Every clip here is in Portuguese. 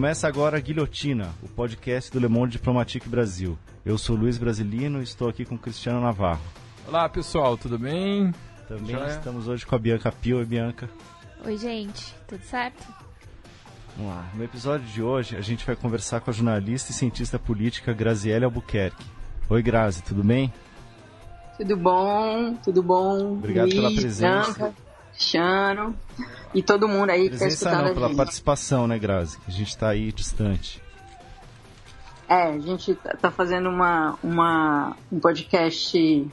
Começa agora a Guilhotina, o podcast do Le Monde Diplomatique Brasil. Eu sou Luiz Brasilino e estou aqui com Cristiano Navarro. Olá pessoal, tudo bem? Também Já estamos é. hoje com a Bianca Pio e Bianca. Oi gente, tudo certo? Vamos lá. No episódio de hoje a gente vai conversar com a jornalista e cientista política Graziele Albuquerque. Oi Grazi, tudo bem? Tudo bom, tudo bom. Obrigado Luiz, pela presença. Bianca, Cristiano e todo mundo aí que está escutando não, a pela gente. participação, né, Grazi? Que a gente está aí distante. É, a gente tá, tá fazendo uma, uma, um podcast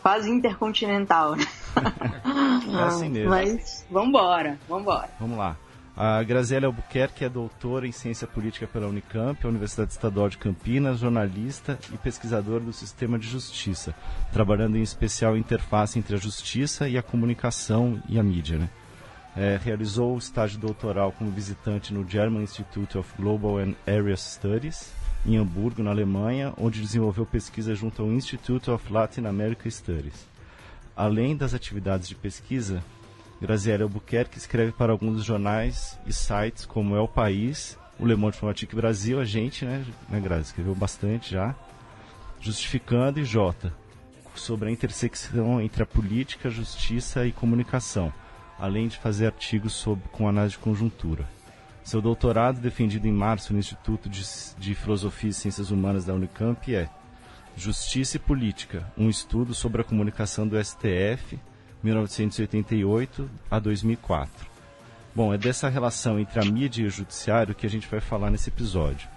quase intercontinental, né? é assim mesmo. Mas vambora, vambora. Vamos lá. A Graziela Albuquerque é doutora em Ciência Política pela Unicamp, Universidade Estadual de Campinas, jornalista e pesquisadora do sistema de justiça, trabalhando em especial interface entre a justiça e a comunicação e a mídia. Né? É, realizou o estágio doutoral como visitante no German Institute of Global and Area Studies, em Hamburgo, na Alemanha, onde desenvolveu pesquisa junto ao Institute of Latin America Studies. Além das atividades de pesquisa, Graziela Albuquerque escreve para alguns jornais e sites como É o País, o Le Monde Diplomatique Brasil, a gente, né, né Grazi, escreveu bastante já, Justificando e Jota, sobre a intersecção entre a política, justiça e comunicação, além de fazer artigos sobre, com análise de conjuntura. Seu doutorado, defendido em março no Instituto de, de Filosofia e Ciências Humanas da Unicamp, é Justiça e Política, um estudo sobre a comunicação do STF 1988 a 2004. Bom, é dessa relação entre a mídia e o judiciário que a gente vai falar nesse episódio.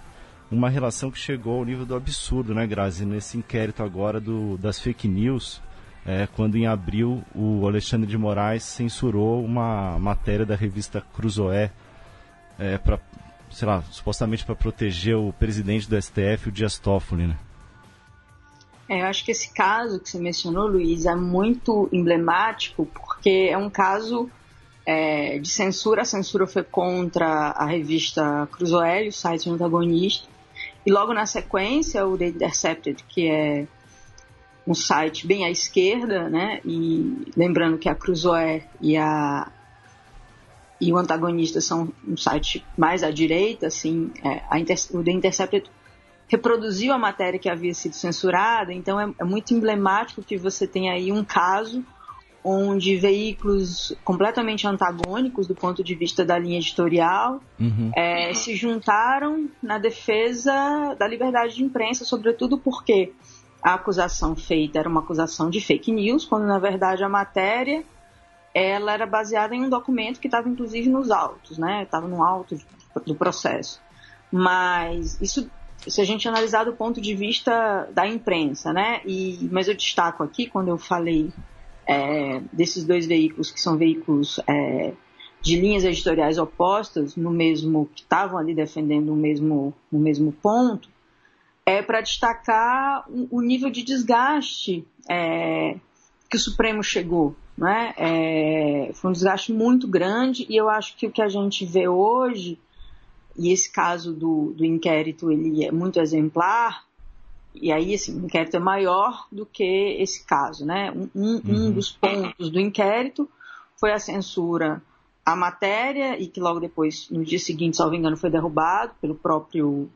Uma relação que chegou ao nível do absurdo, né, Grazi? Nesse inquérito agora do, das fake news, é, quando em abril o Alexandre de Moraes censurou uma matéria da revista Cruzoé é, para, sei lá, supostamente para proteger o presidente do STF, o Dias Toffoli, né? É, eu acho que esse caso que você mencionou, Luiz, é muito emblemático porque é um caso é, de censura. A censura foi contra a revista Cruzoé, o site antagonista. E logo na sequência, o The Intercepted, que é um site bem à esquerda, né? E lembrando que a Cruzoé e a e o antagonista são um site mais à direita, assim, é, a Inter, o The Intercepted reproduziu a matéria que havia sido censurada, então é, é muito emblemático que você tem aí um caso onde veículos completamente antagônicos do ponto de vista da linha editorial uhum. é, se juntaram na defesa da liberdade de imprensa, sobretudo porque a acusação feita era uma acusação de fake news, quando na verdade a matéria ela era baseada em um documento que estava inclusive nos autos, né? Estava no auto do processo. Mas isso se a gente analisar do ponto de vista da imprensa, né? E, mas eu destaco aqui, quando eu falei é, desses dois veículos, que são veículos é, de linhas editoriais opostas, no mesmo que estavam ali defendendo o mesmo, o mesmo ponto, é para destacar o, nível de desgaste é, que o Supremo chegou. Né? É, foi um desgaste muito grande e eu acho que o que a gente vê hoje e esse caso do, do inquérito ele é muito exemplar, e aí assim, o inquérito é maior do que esse caso. Né? Um, um, uhum. um dos pontos do inquérito foi a censura à matéria, e que logo depois, no dia seguinte, salvo engano, foi derrubado pelo próprio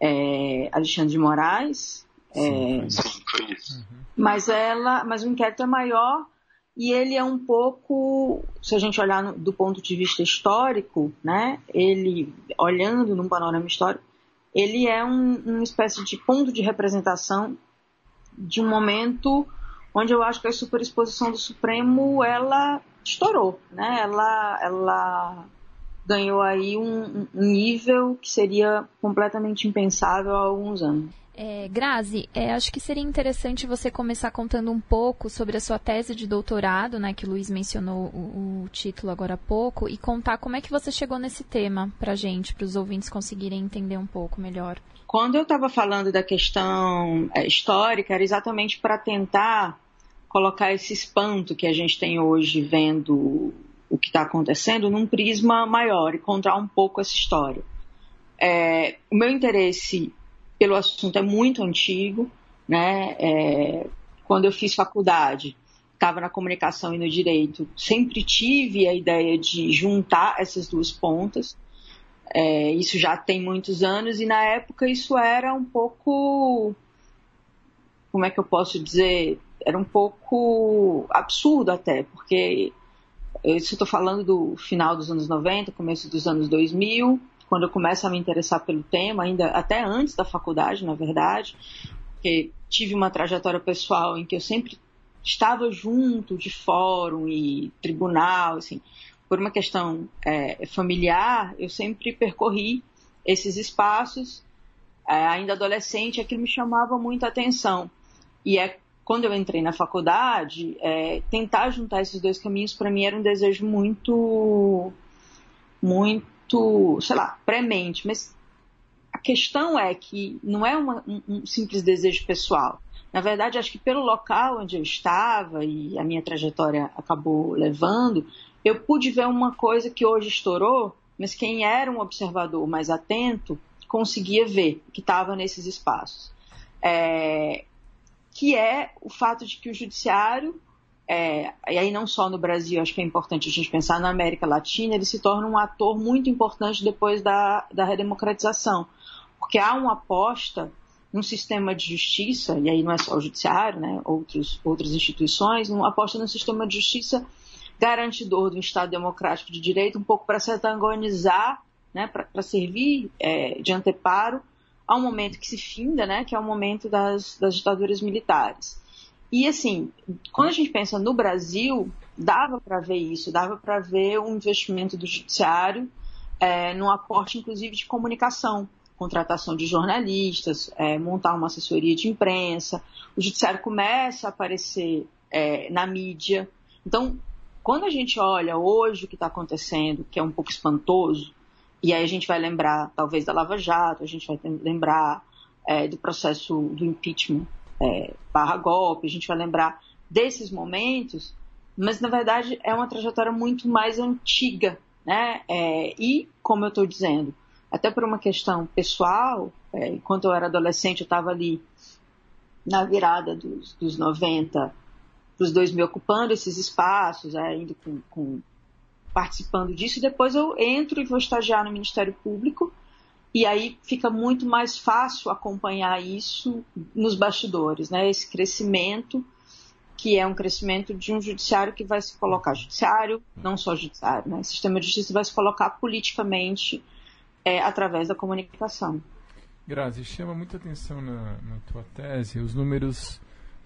é, Alexandre de Moraes. Sim, é, sim, foi isso. Mas, ela, mas o inquérito é maior e ele é um pouco, se a gente olhar do ponto de vista histórico, né, ele, olhando num panorama histórico, ele é um, uma espécie de ponto de representação de um momento onde eu acho que a superexposição do Supremo, ela estourou, né, ela, ela ganhou aí um, um nível que seria completamente impensável há alguns anos. É, Grazi, é, acho que seria interessante você começar contando um pouco sobre a sua tese de doutorado, né, que o Luiz mencionou o, o título agora há pouco, e contar como é que você chegou nesse tema para gente, para os ouvintes conseguirem entender um pouco melhor. Quando eu estava falando da questão é, histórica, era exatamente para tentar colocar esse espanto que a gente tem hoje vendo o que está acontecendo num prisma maior e contar um pouco essa história. É, o meu interesse pelo assunto é muito antigo, né? É, quando eu fiz faculdade, estava na comunicação e no direito, sempre tive a ideia de juntar essas duas pontas. É, isso já tem muitos anos e na época isso era um pouco. Como é que eu posso dizer? Era um pouco absurdo até, porque isso estou falando do final dos anos 90, começo dos anos 2000, quando eu começo a me interessar pelo tema, ainda até antes da faculdade, na verdade, porque tive uma trajetória pessoal em que eu sempre estava junto de fórum e tribunal, assim, por uma questão é, familiar, eu sempre percorri esses espaços. É, ainda adolescente, aquilo me chamava muita atenção. E é quando eu entrei na faculdade, é, tentar juntar esses dois caminhos para mim era um desejo muito, muito, sei lá, premente. Mas a questão é que não é uma, um, um simples desejo pessoal. Na verdade, acho que pelo local onde eu estava e a minha trajetória acabou levando, eu pude ver uma coisa que hoje estourou, mas quem era um observador mais atento conseguia ver que estava nesses espaços. É, que é o fato de que o judiciário, é, e aí não só no Brasil, acho que é importante a gente pensar na América Latina, ele se torna um ator muito importante depois da, da redemocratização, porque há uma aposta num sistema de justiça, e aí não é só o judiciário, né, outros, outras instituições, uma aposta num sistema de justiça garantidor do Estado democrático de direito, um pouco para se antagonizar, né, para servir é, de anteparo um momento que se finda, né, que é o momento das, das ditaduras militares. E assim, quando a gente pensa no Brasil, dava para ver isso, dava para ver um investimento do judiciário é, no aporte, inclusive, de comunicação, contratação de jornalistas, é, montar uma assessoria de imprensa. O judiciário começa a aparecer é, na mídia. Então, quando a gente olha hoje o que está acontecendo, que é um pouco espantoso, e aí a gente vai lembrar, talvez, da Lava Jato, a gente vai lembrar é, do processo do impeachment é, barra golpe, a gente vai lembrar desses momentos, mas na verdade é uma trajetória muito mais antiga, né? É, e, como eu estou dizendo, até por uma questão pessoal, é, enquanto eu era adolescente, eu estava ali na virada dos, dos 90 para os 2000 ocupando esses espaços, é, indo com, com participando disso, e depois eu entro e vou estagiar no Ministério Público, e aí fica muito mais fácil acompanhar isso nos bastidores, né? Esse crescimento, que é um crescimento de um judiciário que vai se colocar, judiciário, não só judiciário, né? O sistema de justiça vai se colocar politicamente é, através da comunicação. Grazi, chama muita atenção na, na tua tese os números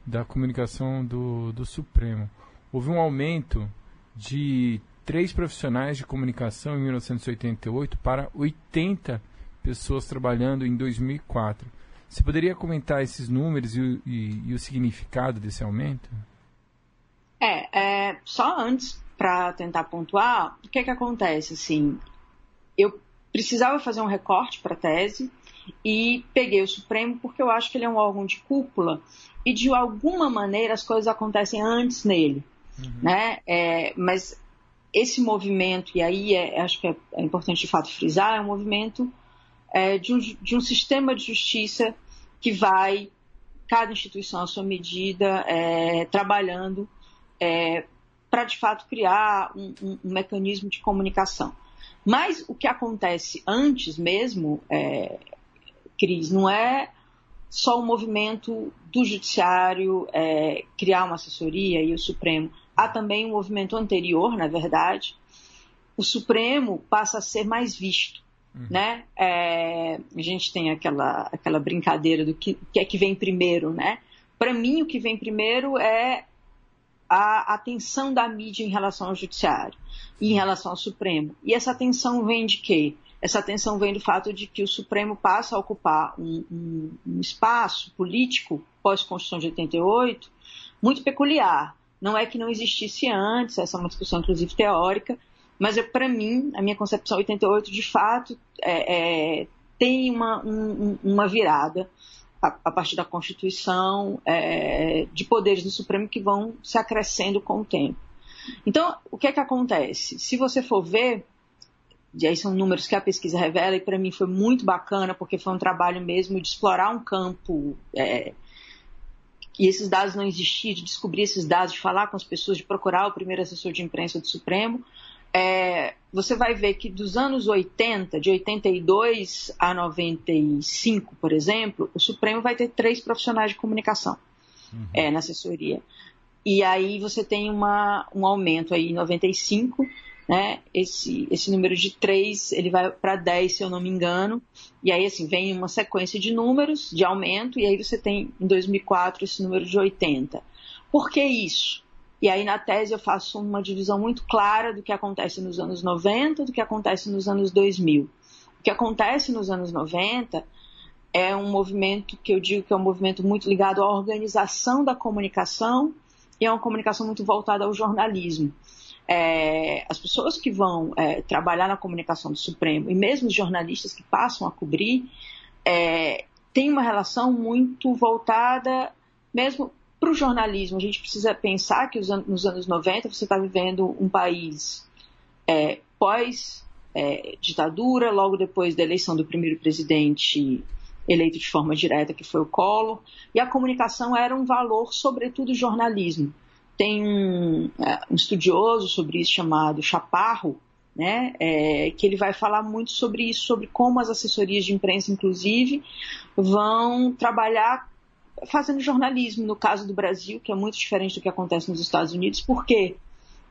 da comunicação do, do Supremo. Houve um aumento de três profissionais de comunicação em 1988 para 80 pessoas trabalhando em 2004. Você poderia comentar esses números e, e, e o significado desse aumento? É, é só antes para tentar pontuar, o que é que acontece? Assim, eu precisava fazer um recorte para a tese e peguei o Supremo porque eu acho que ele é um órgão de cúpula e de alguma maneira as coisas acontecem antes nele, uhum. né? É, mas esse movimento, e aí é, acho que é, é, importante de fato frisar, é um movimento é, de, um, de, um, sistema de justiça que vai, cada instituição à sua medida, é, trabalhando é, para de fato criar um, um, um, mecanismo de comunicação. Mas o que acontece antes mesmo, é, Cris, não é só o movimento do judiciário é, criar uma assessoria e o Supremo há também um movimento anterior, na verdade. O Supremo passa a ser mais visto. Uhum. Né? É, a gente tem aquela, aquela brincadeira do que, que é que vem primeiro. Né? Para mim, o que vem primeiro é a atenção da mídia em relação ao Judiciário e em relação ao Supremo. E essa atenção vem de quê? Essa atenção vem do fato de que o Supremo passa a ocupar um, um, um espaço político pós-Constituição de 88 muito peculiar. Não é que não existisse antes, essa é uma discussão inclusive teórica, mas para mim, a minha concepção 88 de fato é, é, tem uma, um, uma virada a, a, partir da Constituição é, de poderes do Supremo que vão se acrescendo com o tempo. Então, o que é que acontece? Se você for ver, e aí são números que a pesquisa revela, e para mim foi muito bacana, porque foi um trabalho mesmo de explorar um campo é, e esses dados não existiam, de descobrir esses dados, de falar com as pessoas, de procurar o primeiro assessor de imprensa do Supremo, é, você vai ver que dos anos 80, de 82 a 95, por exemplo, o Supremo vai ter três profissionais de comunicação uhum. é, na assessoria. E aí você tem uma, um aumento aí em 95, né? Esse, esse número de 3, ele vai para 10, se eu não me engano. E aí, assim, vem uma sequência de números de aumento, e aí você tem, em 2004, esse número de 80. Por que isso? E aí, na tese, eu faço uma divisão muito clara do que acontece nos anos 90 do que acontece nos anos 2000. O que acontece nos anos 90 é um movimento que eu digo que é um movimento muito ligado à organização da comunicação e é uma comunicação muito voltada ao jornalismo. É, as pessoas que vão é, trabalhar na comunicação do Supremo e mesmo os jornalistas que passam a cobrir é, têm uma relação muito voltada mesmo para o jornalismo. A gente precisa pensar que nos anos 90 você está vivendo um país é, pós é, logo depois da eleição do primeiro presidente eleito de forma direta, que foi o Collor, e a comunicação era um valor, sobretudo jornalismo. Tem um, é, um estudioso sobre isso chamado Chaparro, né, é, que ele vai falar muito sobre isso, sobre como as assessorias de imprensa, inclusive, vão trabalhar fazendo jornalismo, no caso do Brasil, que é muito diferente do que acontece nos Estados Unidos. Por quê?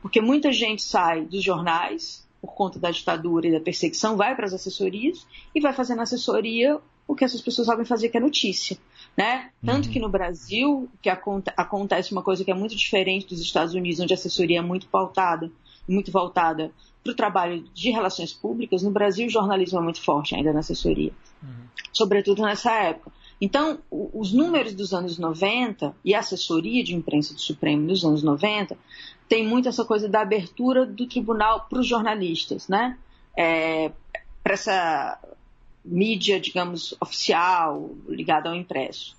Porque muita gente sai dos jornais, por conta da ditadura e da perseguição, vai para as assessorias e vai fazendo assessoria o que essas pessoas sabem fazer, que é notícia. Né? Tanto uhum. que no Brasil, que acontece uma coisa que é muito diferente dos Estados Unidos, onde a assessoria é muito pautada, muito voltada para o trabalho de relações públicas, no Brasil o jornalismo é muito forte ainda na assessoria, uhum. sobretudo nessa época. Então, os números dos anos 90 e a assessoria de imprensa do Supremo nos anos 90 tem muito essa coisa da abertura do tribunal para os jornalistas, né? É, para essa mídia, digamos, oficial, ligada ao impresso.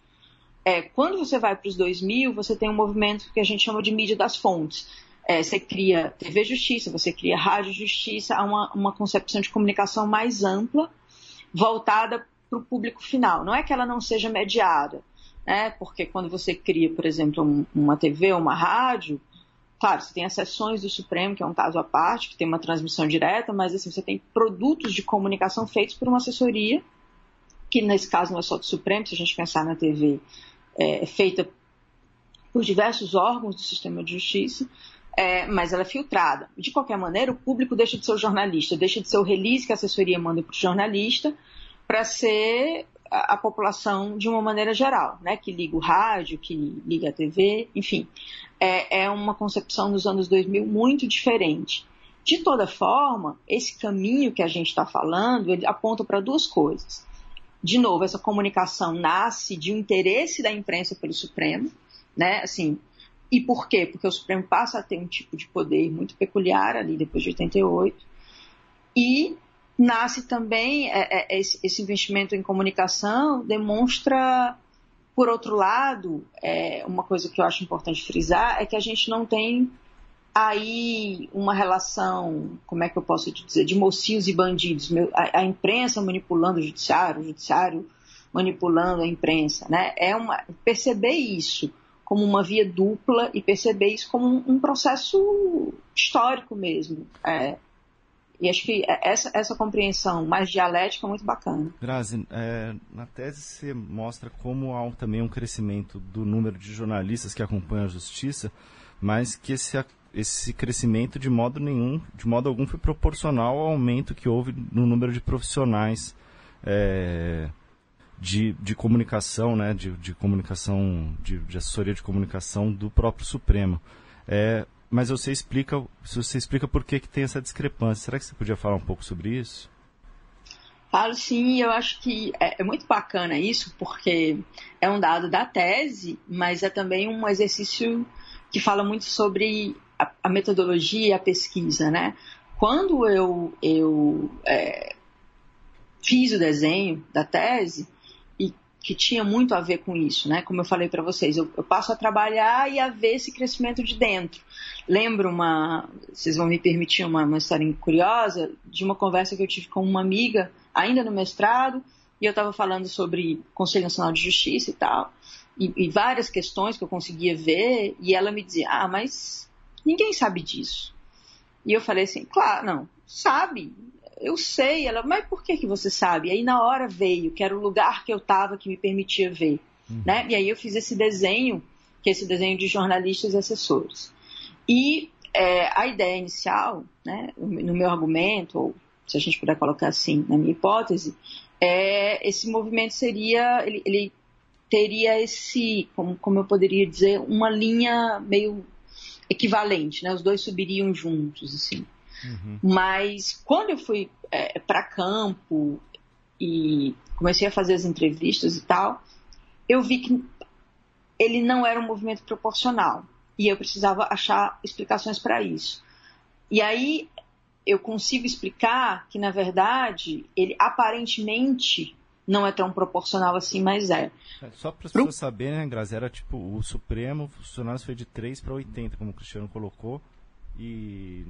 É, quando você vai para os 2000, você tem um movimento que a gente chama de mídia das fontes. É, você cria TV Justiça, você cria Rádio Justiça, há uma, uma concepção de comunicação mais ampla, voltada para o público final. Não é que ela não seja mediada, né? porque quando você cria, por exemplo, um, uma TV uma rádio, Claro, você tem as sessões do Supremo, que é um caso à parte, que tem uma transmissão direta, mas assim, você tem produtos de comunicação feitos por uma assessoria, que nesse caso não é só do Supremo, se a gente pensar na TV, é, é feita por diversos órgãos do sistema de justiça, é, mas ela é filtrada. De qualquer maneira, o público deixa de ser o jornalista, deixa de ser o release que a assessoria manda para o jornalista, para ser a, a, população de uma maneira geral, né? que liga o rádio, que liga a TV, enfim é, é uma concepção nos anos 2000 muito diferente. De toda forma, esse caminho que a gente está falando, ele aponta para duas coisas. De novo, essa comunicação nasce de um interesse da imprensa pelo Supremo, né? Assim, e por quê? Porque o Supremo passa a ter um tipo de poder muito peculiar ali depois de 88. E nasce também é, é, esse investimento em comunicação demonstra por outro lado, é, uma coisa que eu acho importante frisar é que a gente não tem aí uma relação, como é que eu posso dizer, de mocinhos e bandidos. A, a imprensa manipulando o judiciário, o judiciário manipulando a imprensa. Né? É uma, perceber isso como uma via dupla e perceber isso como um, um processo histórico mesmo. É, e acho que essa, essa compreensão mais dialética é muito bacana. Grazi, é, na tese você mostra como há também um crescimento do número de jornalistas que acompanham a justiça, mas que esse, esse crescimento de modo nenhum, de modo algum, foi proporcional ao aumento que houve no número de profissionais é, de, de comunicação, né, de, de comunicação, de, de assessoria de comunicação do próprio Supremo. É, mas você explica, você explica por que, que tem essa discrepância. Será que você podia falar um pouco sobre isso? Falo sim, eu acho que é, é, muito bacana isso, porque é um dado da tese, mas é também um exercício que fala muito sobre a, a metodologia e a pesquisa, né? Quando eu, eu é, fiz o desenho da tese, que tinha muito a ver com isso, né? Como eu falei para vocês, eu, eu, passo a trabalhar e a ver esse crescimento de dentro. Lembro uma, vocês vão me permitir uma, uma história curiosa de uma conversa que eu tive com uma amiga ainda no mestrado e eu estava falando sobre Conselho Nacional de Justiça e tal e, e várias questões que eu conseguia ver e ela me dizia, ah, mas ninguém sabe disso. E eu falei assim, claro, não, sabe, eu sei. Ela, mas por que, que você sabe? Aí na hora veio, que era o lugar que eu estava que me permitia ver. Uhum. Né? E aí eu fiz esse desenho, que é esse desenho de jornalistas e assessores. E é, a ideia inicial, né, no meu argumento, ou se a gente puder colocar assim, na minha hipótese, é esse movimento seria, ele, ele teria esse, como, como eu poderia dizer, uma linha meio equivalente, né? Os dois subiriam juntos, assim. Uhum. Mas quando eu fui é, para campo e comecei a fazer as entrevistas e tal, eu vi que ele não era um movimento proporcional e eu precisava achar explicações para isso. E aí eu consigo explicar que na verdade ele aparentemente não é tão proporcional assim, mas é. é só para as pessoas saberem, né, Grazi, era tipo o Supremo, funcionários foi de 3 para 80, como o Cristiano colocou, e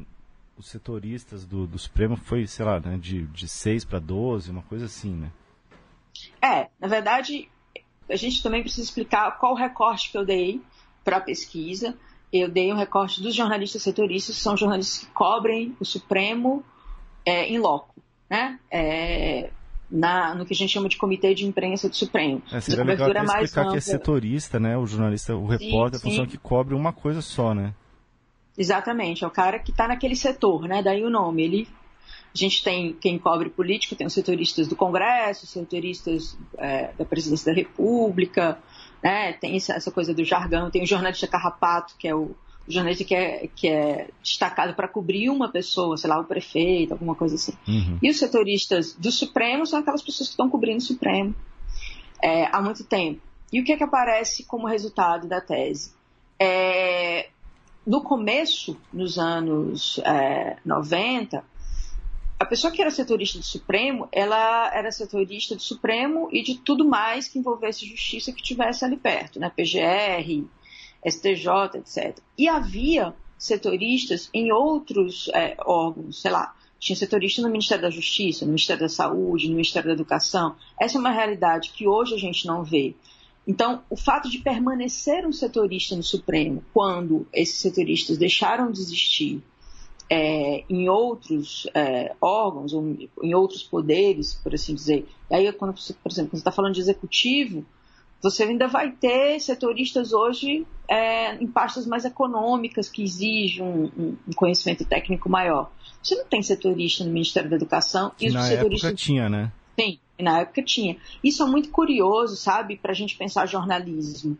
os setoristas do, do Supremo foi, sei lá, né, de, de 6 para 12, uma coisa assim, né? É, na verdade, a gente também precisa explicar qual recorte que eu dei para a pesquisa. Eu dei um recorte dos jornalistas setoristas, que são jornalistas que cobrem o Supremo é, em loco, né? É, na, no que a gente chama de comitê de imprensa do Supremo. É, seria legal até explicar que é setorista, né? O jornalista, o repórter, sim, a função que cobre uma coisa só, né? Exatamente, é o cara que está naquele setor, né? Daí o nome. Ele, a gente tem quem cobre político, tem os setoristas do Congresso, setoristas é, da Presidência da República, né? Tem essa, coisa do jargão, tem o jornalista carrapato, que é o o jornalista que é, que é destacado para cobrir uma pessoa, sei lá, o prefeito, alguma coisa assim. Uhum. E os setoristas do Supremo são aquelas pessoas que estão cobrindo o Supremo é, há muito tempo. E o que é que aparece como resultado da tese? É, no começo, nos anos é, 90, a pessoa que era setorista do Supremo, ela era setorista do Supremo e de tudo mais que envolvesse justiça que tivesse ali perto, né? PGR, STJ, etc. E havia setoristas em outros é, órgãos, sei lá, tinha setorista no Ministério da Justiça, no Ministério da Saúde, no Ministério da Educação. Essa é uma realidade que hoje a gente não vê. Então, o fato de permanecer um setorista no Supremo, quando esses setoristas deixaram de existir é, em outros é, órgãos, ou em outros poderes, por assim dizer, e aí, quando você, por exemplo, quando você está falando de executivo, você ainda vai ter setoristas hoje é, em pastas mais econômicas que exigem um, um, conhecimento técnico maior. Você não tem setorista no Ministério da Educação e na época tinha, né? Sim, na época tinha. Isso é muito curioso, sabe, para a gente pensar jornalismo.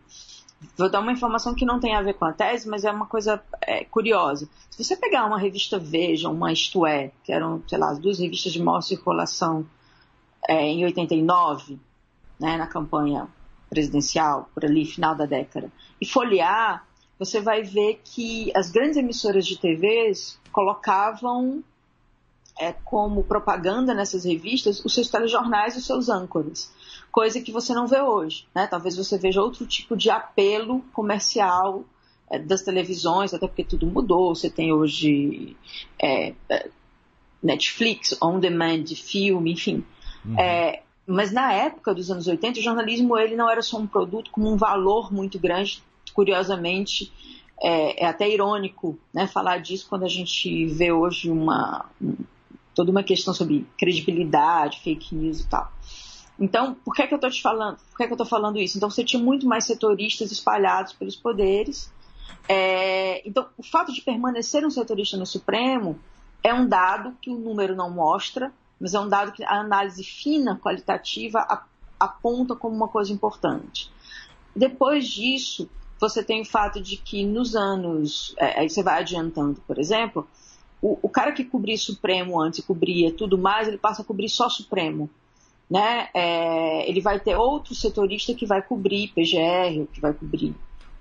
Vou dar uma informação que não tem a ver com a tese, mas é uma coisa é, curiosa. Se você pegar uma revista Veja, uma Isto É, que eram, sei lá, as duas revistas de maior circulação é, em 89, né, na campanha presidencial, por ali, final da década, e folhear, você vai ver que as grandes emissoras de TVs colocavam é, como propaganda nessas revistas os seus telejornais e os seus âncoras, coisa que você não vê hoje. Né? Talvez você veja outro tipo de apelo comercial é, das televisões, até porque tudo mudou. Você tem hoje é, é Netflix, on demand, filme, enfim. Uhum. É, mas na época dos anos 80, o jornalismo ele não era só um produto com um valor muito grande. Curiosamente, é, é até irônico né, falar disso quando a gente vê hoje uma, um, toda uma questão sobre credibilidade, fake news e tal. Então, por que, é que eu estou te falando? Por que, é que eu estou falando isso? Então, você tinha muito mais setoristas espalhados pelos poderes. É, então, o fato de permanecer um setorista no Supremo é um dado que o número não mostra, mas é um dado que a análise fina, qualitativa, aponta como uma coisa importante. Depois disso, você tem o fato de que nos anos. É, aí você vai adiantando, por exemplo, o, o, cara que cobria Supremo antes cobria tudo mais, ele passa a cobrir só Supremo. Né? É, ele vai ter outro setorista que vai cobrir PGR, que vai cobrir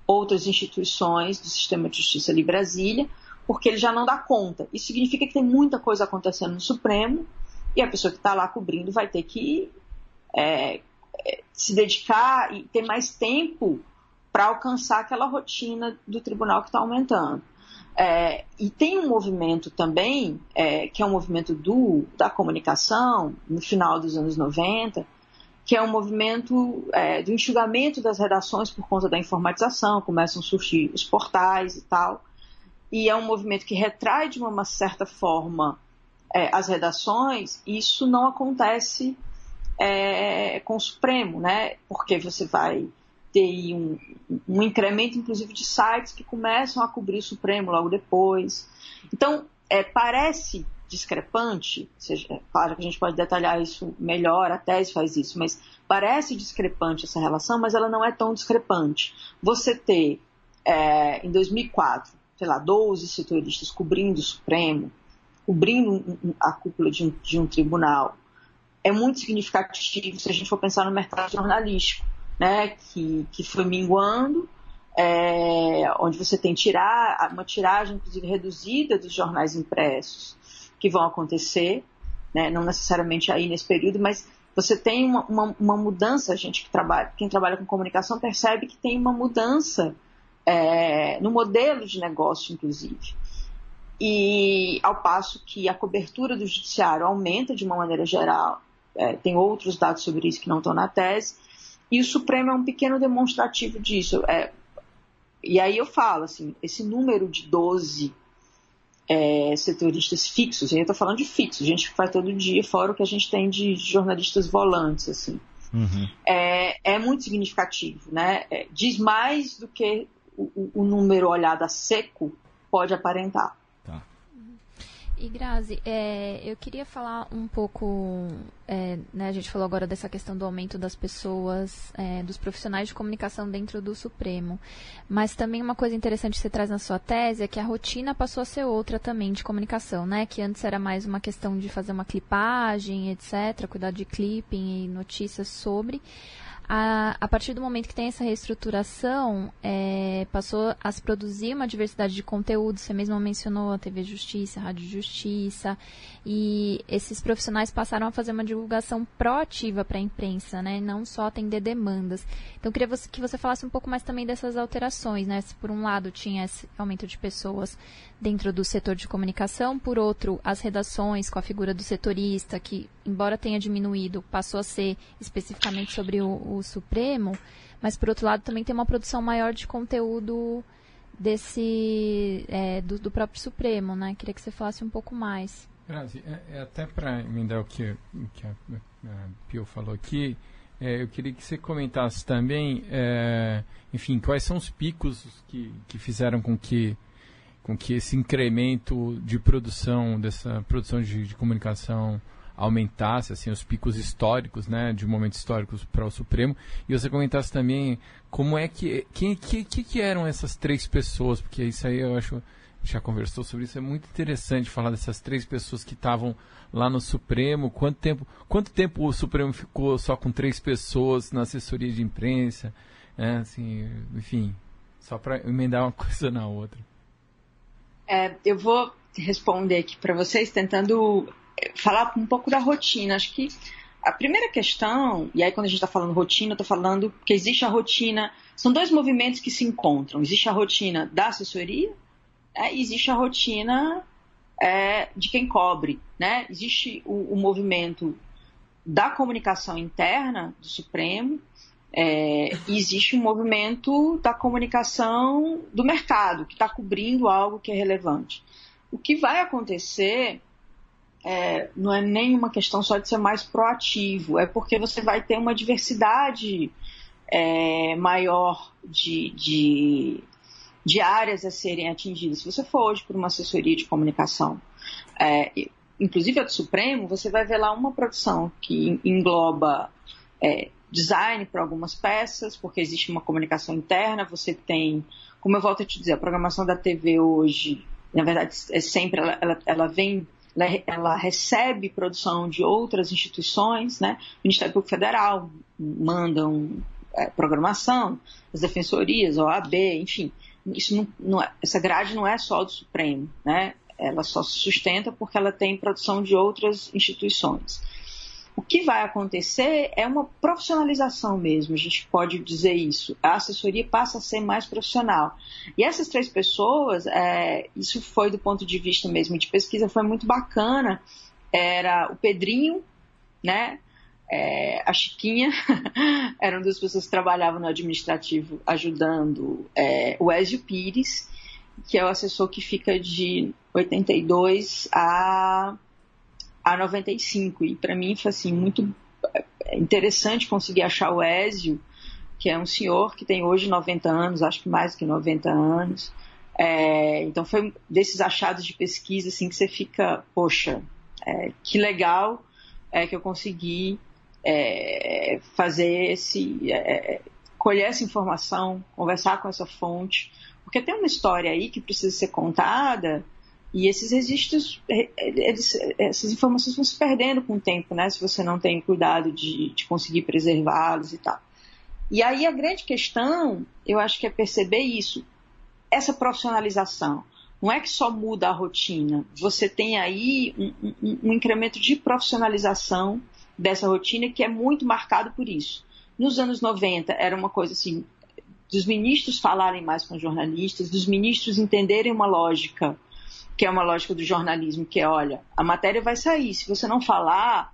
outras instituições do sistema de justiça ali Brasília, porque ele já não dá conta. Isso significa que tem muita coisa acontecendo no Supremo e a pessoa que está lá cobrindo vai ter que é, é, se dedicar e ter mais tempo para alcançar aquela rotina do tribunal que está aumentando. É, e tem um movimento também, é, que é um movimento do, da comunicação, no final dos anos 90, que é um movimento é, do enxugamento das redações por conta da informatização, começam a surgir os portais e tal. E é um movimento que retrai de uma certa forma é, as redações, isso não acontece é, com o Supremo, né? Porque você vai ter um, um incremento, inclusive, de sites que começam a cobrir o Supremo logo depois. Então, é, parece discrepante, seja, é claro que a gente pode detalhar isso melhor, a tese faz isso, mas parece discrepante essa relação, mas ela não é tão discrepante. Você ter, é, em 2004, sei lá, 12 setoristas cobrindo o Supremo, cobrindo a cúpula de um, de um tribunal, é muito significativo se a gente for pensar no mercado jornalístico, né, que, que foi minguando, é, onde você tem tirar, uma tiragem, inclusive, reduzida dos jornais impressos, que vão acontecer, né, não necessariamente aí nesse período, mas você tem uma, uma, uma, mudança, a gente que trabalha, quem trabalha com comunicação percebe que tem uma mudança é, no modelo de negócio, inclusive. E ao passo que a cobertura do judiciário aumenta de uma maneira geral, é, tem outros dados sobre isso que não estão na tese, e o Supremo é um pequeno demonstrativo disso. É, e aí eu falo, assim, esse número de 12 é, setoristas fixos, e eu estou falando de fixos, a gente faz todo dia, fora o que a gente tem de jornalistas volantes, assim. Uhum. É, é, muito significativo, né? É, diz mais do que o, o número olhado a seco pode aparentar. E Grazi, é, eu queria falar um pouco, é, né, a gente falou agora dessa questão do aumento das pessoas, é, dos profissionais de comunicação dentro do Supremo, mas também uma coisa interessante que você traz na sua tese é que a rotina passou a ser outra também de comunicação, né, que antes era mais uma questão de fazer uma clipagem, etc., cuidar de clipping e notícias sobre, a, a partir do momento que tem essa reestruturação, é, passou a se produzir uma diversidade de conteúdo. Você mesmo mencionou a TV Justiça, a Rádio Justiça, e esses profissionais passaram a fazer uma divulgação proativa para a imprensa, né? Não só atender demandas. Então, queria que você falasse um pouco mais também dessas alterações, né? Se por um lado tinha esse aumento de pessoas dentro do setor de comunicação, por outro, as redações com a figura do setorista, que, embora tenha diminuído, passou a ser especificamente sobre o, o Supremo, mas por outro lado também tem uma produção maior de conteúdo desse é, do, do, próprio Supremo, né? Queria que você falasse um pouco mais. Grazi, é, é até para emendar o que, que a, a Pio falou aqui, é, eu queria que você comentasse também, é, enfim, quais são os picos que, que fizeram com que com que esse incremento de produção, dessa produção de, de comunicação aumentasse, assim, os picos históricos, né, de momentos históricos para o Supremo, e você comentasse também como é que, quem, que, que, eram essas três pessoas, porque isso aí eu acho, já conversou sobre isso, é muito interessante falar dessas três pessoas que estavam lá no Supremo, quanto tempo, quanto tempo o Supremo ficou só com três pessoas na assessoria de imprensa, né, assim, enfim, só para emendar uma coisa na outra. É, eu vou responder aqui para vocês tentando falar um pouco da rotina. Acho que a primeira questão, e aí quando a gente está falando rotina, eu estou falando que existe a rotina, são dois movimentos que se encontram. Existe a rotina da assessoria é, e existe a rotina é, de quem cobre. Né? Existe o, o movimento da comunicação interna do Supremo, é, existe um movimento da comunicação do mercado, que está cobrindo algo que é relevante. O que vai acontecer é, não é nenhuma questão só de ser mais proativo, é porque você vai ter uma diversidade é, maior de, de, de, áreas a serem atingidas. Se você for hoje por uma assessoria de comunicação, é, inclusive a do Supremo, você vai ver lá uma produção que engloba é, design para algumas peças, porque existe uma comunicação interna, você tem, como eu volto a te dizer, a programação da TV hoje, na verdade, é sempre, ela, ela, ela vem, ela, ela, recebe produção de outras instituições, né? O Ministério Público Federal mandam é, programação, as defensorias, OAB, enfim, isso não, não é, essa grade não é só do Supremo, né? Ela só se sustenta porque ela tem produção de outras instituições. O que vai acontecer é uma profissionalização mesmo, a gente pode dizer isso. A assessoria passa a ser mais profissional. E essas três pessoas, é, isso foi do ponto de vista mesmo de pesquisa, foi muito bacana. Era o Pedrinho, né? É, a Chiquinha, eram duas pessoas que trabalhavam no administrativo ajudando é, o Ezio Pires, que é o assessor que fica de 82 a a 95. E para mim foi assim, muito é, interessante conseguir achar o Ézio, que é um senhor que tem hoje 90 anos, acho que mais que 90 anos. É, então foi desses achados de pesquisa assim que você fica, poxa, é, que legal é, que eu consegui é, fazer esse, é, colher essa informação, conversar com essa fonte, porque tem uma história aí que precisa ser contada e esses registros, eles, essas informações vão se perdendo com o tempo, né? Se você não tem cuidado de, de conseguir preservá-los e tal. E aí a grande questão, eu acho que é perceber isso, essa profissionalização. Não é que só muda a rotina, você tem aí um, um, um incremento de profissionalização dessa rotina que é muito marcado por isso. Nos anos 90 era uma coisa assim, dos ministros falarem mais com jornalistas, dos ministros entenderem uma lógica, que é uma lógica do jornalismo, que é, olha, a matéria vai sair, se você não falar,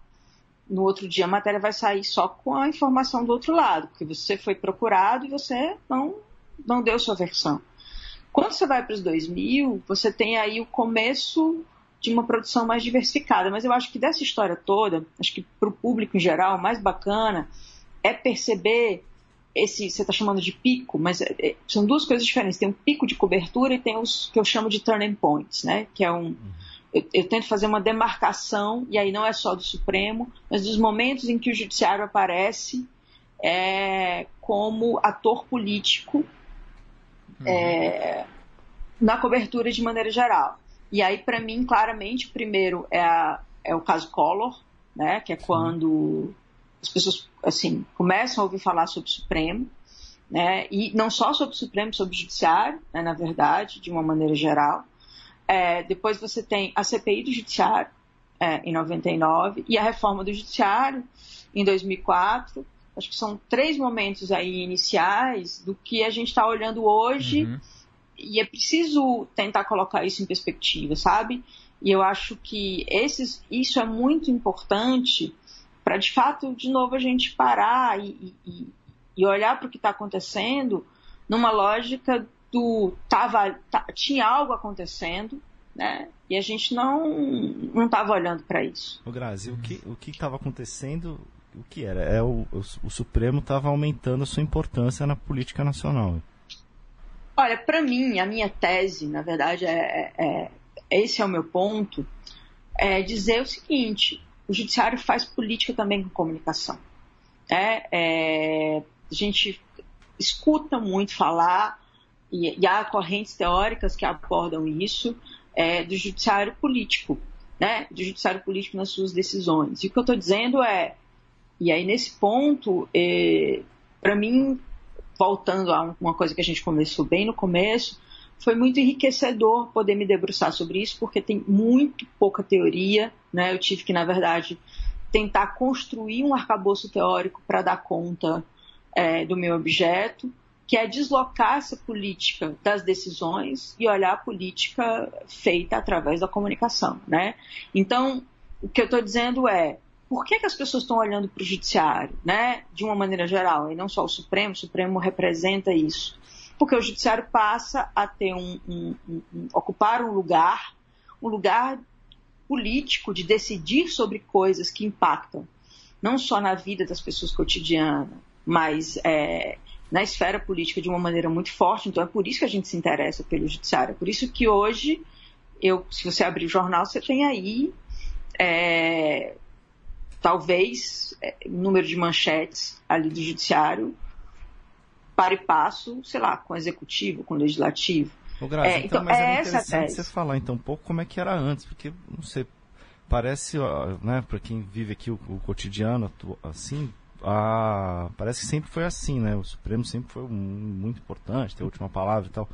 no outro dia a matéria vai sair só com a informação do outro lado, porque você foi procurado e você não, não deu sua versão. Quando você vai para os 2000, você tem aí o começo de uma produção mais diversificada, mas eu acho que dessa história toda, acho que para o público em geral, mais bacana é perceber esse, você está chamando de pico, mas é, é, são duas coisas diferentes. Tem um pico de cobertura e tem os que eu chamo de turning points, né? Que é um, uhum eu, eu, tento fazer uma demarcação, e aí não é só do Supremo, mas dos momentos em que o Judiciário aparece é, como ator político uhum. é, na cobertura de maneira geral. E aí, para mim, claramente, primeiro é, a, é o caso Collor, né, que é Sim. As pessoas assim começam a ouvir falar sobre o Supremo, né, e não só sobre o Supremo, sobre o Judiciário, né, na verdade, de uma maneira geral. É, depois você tem a CPI do Judiciário, é, em 99, e a reforma do Judiciário, em 2004. Acho que são três momentos aí iniciais do que a gente está olhando hoje, uhum. e é preciso tentar colocar isso em perspectiva, sabe? E eu acho que esses, isso é muito importante para, de fato, de novo, a gente parar e, e, e olhar para o que está acontecendo numa lógica do tava, tinha algo acontecendo, né? E a gente não não estava olhando para isso. O Grazi, o que o que estava acontecendo? O que era? É o, o, o Supremo estava aumentando a sua importância na política nacional. Olha, para mim, a minha tese, na verdade, é, é, é, esse é o meu ponto, é dizer o seguinte: o judiciário faz política também com comunicação. É, é a gente escuta muito falar e, e há correntes teóricas que abordam isso, é, do judiciário político, né? Do judiciário político nas suas decisões. E o que eu estou dizendo é, e aí nesse ponto, é, para mim, voltando a uma coisa que a gente começou bem no começo, foi muito enriquecedor poder me debruçar sobre isso, porque tem muito pouca teoria, né? Eu tive que, na verdade, tentar construir um arcabouço teórico para dar conta é, do meu objeto que é deslocar essa política das decisões e olhar a política feita através da comunicação, né? Então, o que eu estou dizendo é, por que, que as pessoas estão olhando para o judiciário, né? De uma maneira geral, e não só o Supremo, o Supremo representa isso. Porque o judiciário passa a ter um, um, um, um ocupar um lugar, um lugar político de decidir sobre coisas que impactam não só na vida das pessoas cotidianas, mas é, na esfera política de uma maneira muito forte, então é por isso que a gente se interessa pelo judiciário. É por isso que hoje, eu, se você abrir o jornal, você tem aí é, talvez é, número de manchetes ali do judiciário para e passo, sei lá, com o executivo, com o legislativo. O Grazi, é, então, então, mas é, é interessante você falar então um pouco como é que era antes, porque não sei, parece, né, para quem vive aqui o, o cotidiano assim, a, parece que sempre foi assim, né? O Supremo sempre foi um, muito importante, ter a última palavra e tal.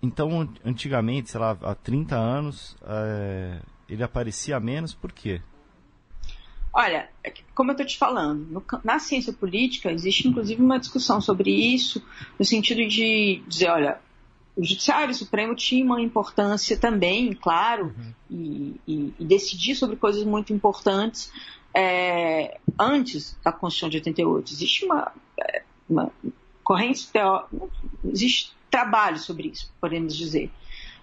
Então, antigamente, sei lá, há 30 anos, é, ele aparecia menos, por quê? Olha, é como eu estou te falando, no, na ciência política existe inclusive uma discussão sobre isso, no sentido de dizer, olha, o Judiciário Supremo tinha uma importância também, claro, uhum. e, e, e, decidir sobre coisas muito importantes, é, antes da Constituição de 88. Existe uma, é, uma corrente teórica, existe trabalho sobre isso, podemos dizer.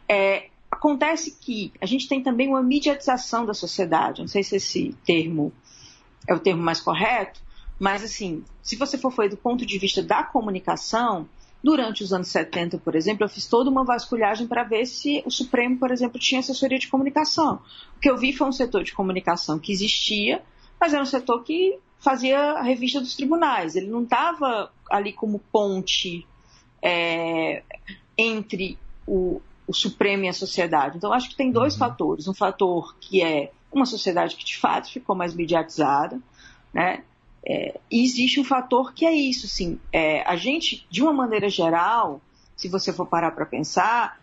É, acontece que a gente tem também uma mediatização da sociedade. Não sei se esse termo é o termo mais correto, mas assim, se você for ver do ponto de vista da comunicação, durante os anos 70, por exemplo, eu fiz toda uma vasculhagem para ver se o Supremo, por exemplo, tinha assessoria de comunicação. O que eu vi foi um setor de comunicação que existia, mas era um setor que fazia a revista dos tribunais. Ele não estava ali como ponte é, entre o, o, Supremo e a sociedade. Então, acho que tem dois uhum. fatores. Um fator que é uma sociedade que, de fato, ficou mais mediatizada, né? É, e existe um fator que é isso, sim. É, a gente, de uma maneira geral, se você for parar para pensar,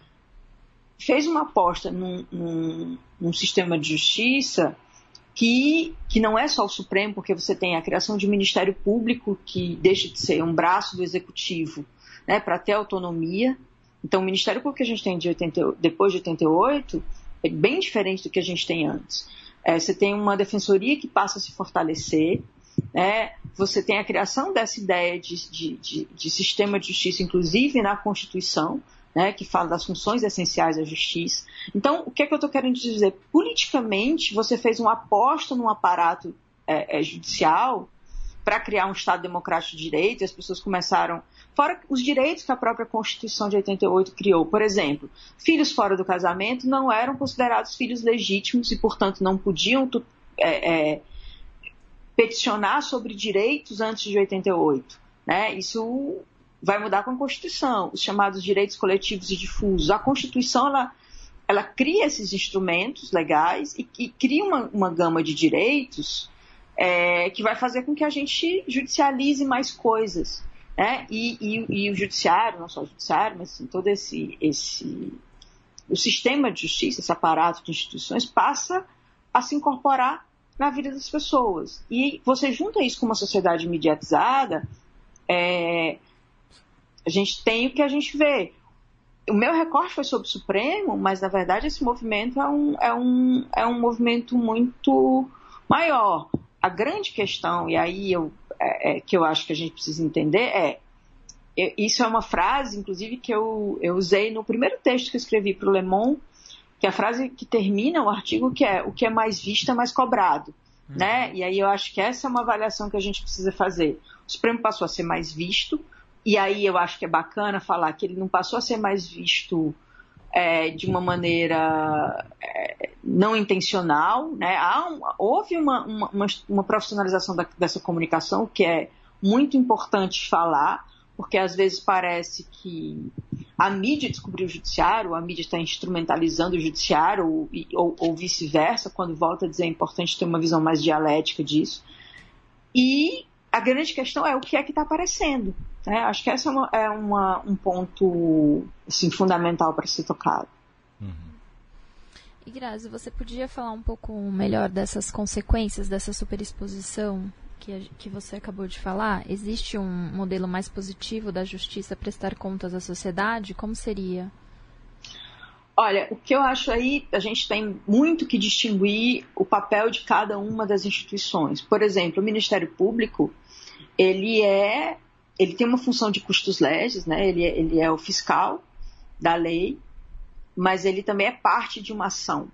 fez uma aposta num, num, num sistema de justiça que, que não é só o Supremo, porque você tem a criação de um Ministério Público que deixa de ser um braço do Executivo né, para ter autonomia. Então, o Ministério Público que a gente tem de 80, depois de 88 é bem diferente do que a gente tem antes. É, você tem uma defensoria que passa a se fortalecer, né? você tem a criação dessa ideia de, de, de, de sistema de justiça, inclusive na Constituição, né, que fala das funções essenciais da justiça. Então, o que é que eu estou querendo dizer? Politicamente, você fez uma aposta num aparato é, é, judicial para criar um Estado democrático de direito, e as pessoas começaram. Fora os direitos que a própria Constituição de 88 criou. Por exemplo, filhos fora do casamento não eram considerados filhos legítimos e, portanto, não podiam é, é, peticionar sobre direitos antes de 88. Né? Isso vai mudar com a Constituição, os chamados direitos coletivos e difusos. A Constituição ela, ela cria esses instrumentos legais e, e cria uma, uma, gama de direitos é, que vai fazer com que a gente judicialize mais coisas. Né? E, e, e o judiciário, não só o judiciário, mas assim, todo esse, esse o sistema de justiça, esse aparato de instituições, passa a se incorporar na vida das pessoas. E você junta isso com uma sociedade mediatizada, é, a gente tem o que a gente vê. O meu recorte foi sobre o Supremo, mas na verdade esse movimento é um, é um, é um movimento muito maior. A grande questão, e aí eu, é, é, que eu acho que a gente precisa entender, é isso é uma frase, inclusive, que eu, eu usei no primeiro texto que eu escrevi para o Le Monde, que é a frase que termina o artigo que é o que é mais visto é mais cobrado. Uhum. Né? E aí eu acho que essa é uma avaliação que a gente precisa fazer. O Supremo passou a ser mais visto, e aí eu acho que é bacana falar que ele não passou a ser mais visto é, de uma maneira é, não intencional, né? Um, houve uma, uma, uma profissionalização da, dessa comunicação que é muito importante falar, porque às vezes parece que a mídia descobriu o judiciário, a mídia está instrumentalizando o judiciário, ou, ou, ou vice-versa, quando volta a dizer é importante ter uma visão mais dialética disso. E a grande questão é o que é que está aparecendo. Né? Acho que esse é, uma, é uma, um ponto assim, fundamental para ser tocado. Uhum. E Grazi, você podia falar um pouco melhor dessas consequências dessa superexposição que, que você acabou de falar? Existe um modelo mais positivo da justiça prestar contas à sociedade? Como seria? Olha, o que eu acho aí, a gente tem muito que distinguir o papel de cada uma das instituições. Por exemplo, o Ministério Público, ele é, ele tem uma função de custos legis, né? Ele é, ele é o fiscal da lei, mas ele também é parte de uma ação,